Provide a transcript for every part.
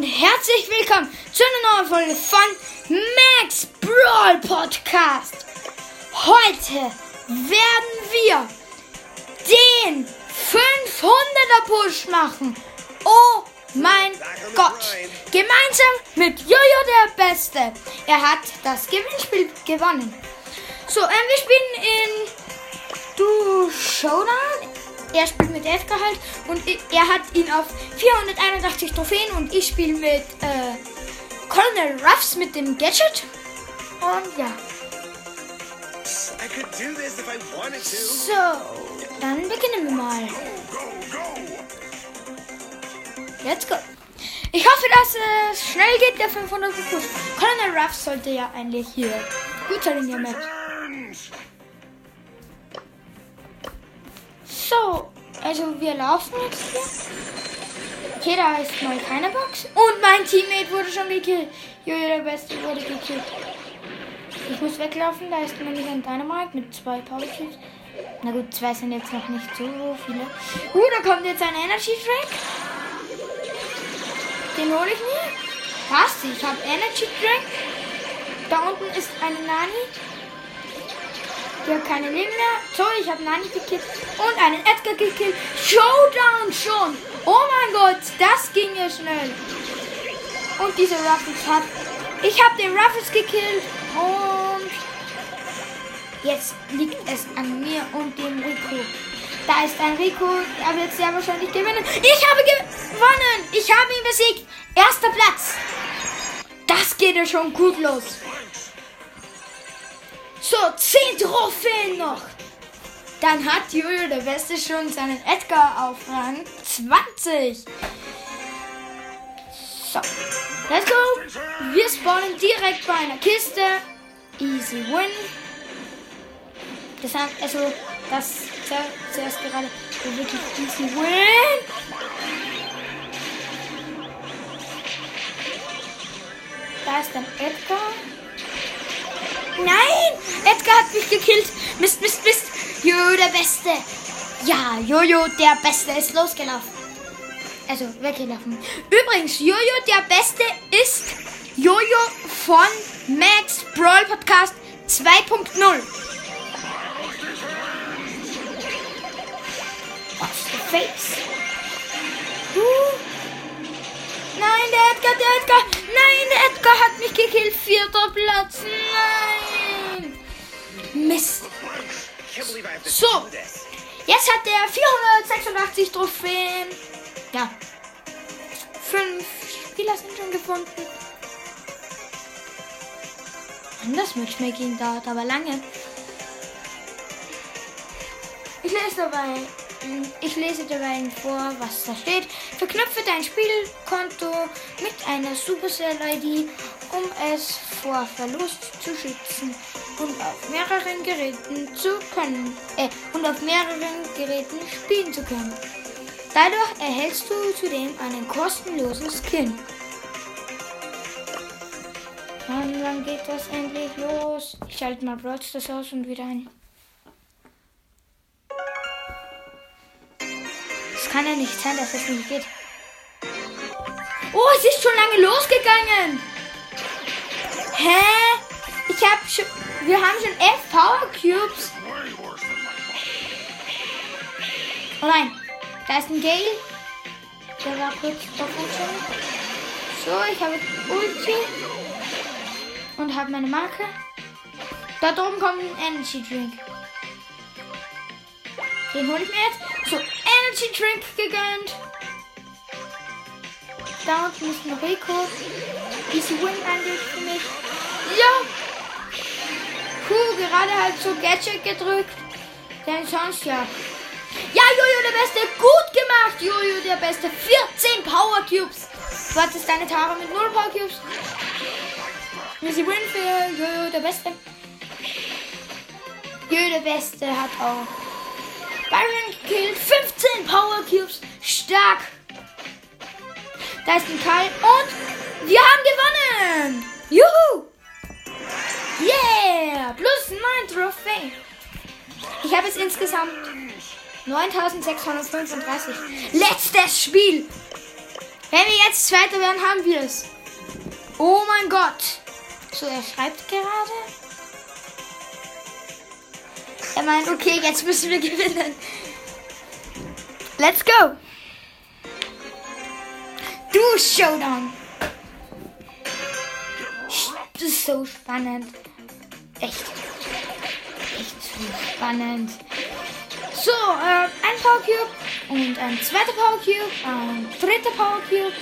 und herzlich willkommen zu einer neuen Folge von Max Brawl Podcast. Heute werden wir den 500er Push machen. Oh mein Gott. Gemeinsam mit Jojo der Beste. Er hat das Gewinnspiel gewonnen. So, ähm, wir spielen in Du Showdown. Er spielt mit Edgar halt und er hat ihn auf 481 Trophäen und ich spiele mit äh, Colonel Ruffs mit dem Gadget. Und ja. So, dann beginnen wir mal. Let's go. Ich hoffe, dass es schnell geht, der 500 Kurs. Colonel Ruffs sollte ja eigentlich hier gut sein in der Map. So, also wir laufen jetzt hier. Okay, da ist mal keine Box. Und mein Teammate wurde schon gekillt. Jojo, der Beste, wurde gekillt. Ich muss weglaufen, da ist nämlich ein Dynamite mit zwei Power Cubes. Na gut, zwei sind jetzt noch nicht so viele. Uh, da kommt jetzt ein Energy Drink. Den hole ich mir. Passt, ich habe Energy Drink. Da unten ist eine Nani. Die hat keine Leben mehr. So, ich habe Nani gekillt und einen Edgar gekillt. Showdown schon. Oh mein Gott, das ging ja schnell. Und diese Ruffles hat... Ich habe den Ruffles gekillt und... Jetzt liegt es an mir und dem Rico. Da ist ein Rico, er wird sehr wahrscheinlich gewinnen. Ich habe gewonnen! Ich habe ihn besiegt. Erster Platz. Das geht ja schon gut los. So, 10 Trophäen noch. Dann hat Julio der Beste schon seinen Edgar auf Rang 20. So, let's go. Wir spawnen direkt bei einer Kiste. Easy win. Das haben, also, das zuerst gerade wirklich easy win. Da ist dann Edgar. Nein! Edgar hat mich gekillt. Mist, Mist, Mist. Jojo der Beste. Ja, Jojo der Beste ist losgelaufen. Also weggelaufen. Übrigens, Jojo der Beste ist Jojo von Max Brawl Podcast 2.0. Watch the face. Uh. Nein, der Edgar, der Edgar. Nein, der Edgar hat mich gekillt. Vierter Platz. Nein. Mist. So. Jetzt hat er 486 Trophäen. Ja. Fünf Spieler sind schon gefunden. Das Matchmaking dauert aber lange. Ich lese dabei ich lese dabei vor, was da steht. Verknüpfe dein Spielkonto mit einer Supercell-ID, um es vor Verlust zu schützen und auf mehreren Geräten zu können äh, und auf mehreren Geräten spielen zu können. Dadurch erhältst du zudem einen kostenlosen Skin. Und wann geht das endlich los? Ich schalte mal Brawl das aus und wieder ein. kann ja nicht sein, dass es nicht geht. Oh, es ist schon lange losgegangen. Hä? Ich hab schon. Wir haben schon elf Power Cubes. Oh nein. Da ist ein Gale. Der war kurz davon schon. So, ich habe Ulti. Und habe meine Marke. Da oben kommt ein Energy Drink. Den hole ich mir jetzt. So, Energy Drink gegönnt. Da unten ist ein Rico. Easy Win eigentlich für mich. Ja! Puh, gerade halt so Gadget gedrückt. Denn sonst ja. Ja, Jojo der Beste. Gut gemacht, Jojo der Beste. 14 Power Cubes. Was ist deine Tara mit 0 Power Cubes? Easy Win für Jojo der Beste. Jojo der Beste hat auch Byron gekillt. 15 Power Cubes. Stark. Da ist ein Karl. Und wir haben gewonnen. Juhu. Ich habe es insgesamt 9635. Letztes Spiel. Wenn wir jetzt Zweiter werden, haben wir es. Oh mein Gott. So, er schreibt gerade. Er meint, okay, jetzt müssen wir gewinnen. Let's go. Du Showdown. Das ist so spannend. Echt. Spannend. So, äh, ein Power Cube und ein zweiter Power Cube, ein dritter Power Cube.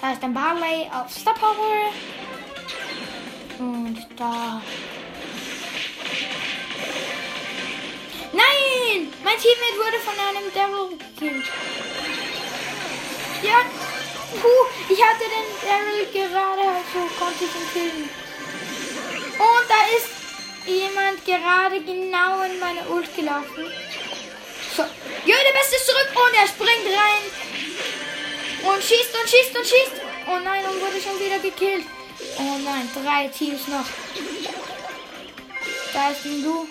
Da ist ein Barley auf Star Power. Und da. Nein! Mein Teammate wurde von einem Devil gekillt. Ja, puh, ich hatte den Daryl gerade, also konnte ich ihn killen. Und da ist jemand gerade genau in meine Ult gelaufen. So, ja, der Beste ist zurück und er springt rein. Und schießt und schießt und schießt. Oh nein, und wurde schon wieder gekillt. Oh nein, drei Teams noch. Da ist ein Du.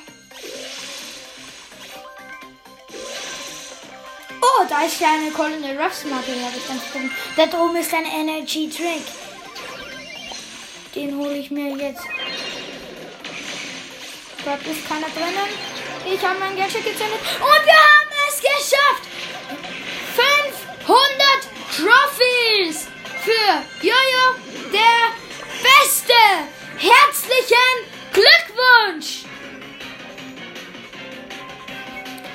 Oh, da ist ja eine Colonel Ruffs Marke, die habe ich ganz gucken. Da oben ist ein Energy Drink. Den hole ich mir jetzt. Dort ist keiner drinnen. Ich habe mein Gadget gezündet. Und wir haben es geschafft! 500 Trophies für Jojo, der Beste! Herzlichen Glückwunsch!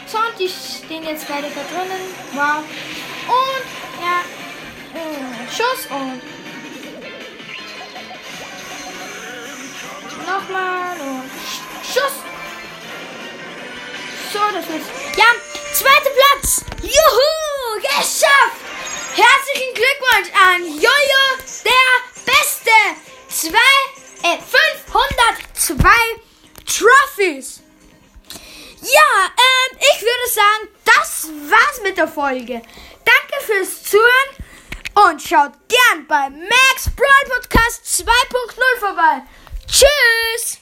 So, und die stehen jetzt beide da drinnen. Wow. Und, ja, äh, Schuss und nochmal So, das ist. Ja, zweiter Platz. Juhu, geschafft. Herzlichen Glückwunsch an Jojo, der Beste. Zwei, äh, 502 Trophies. Ja, ähm, ich würde sagen, das war's mit der Folge. Danke fürs Zuhören und schaut gern bei Max Brawl Podcast 2.0 vorbei. Tschüss!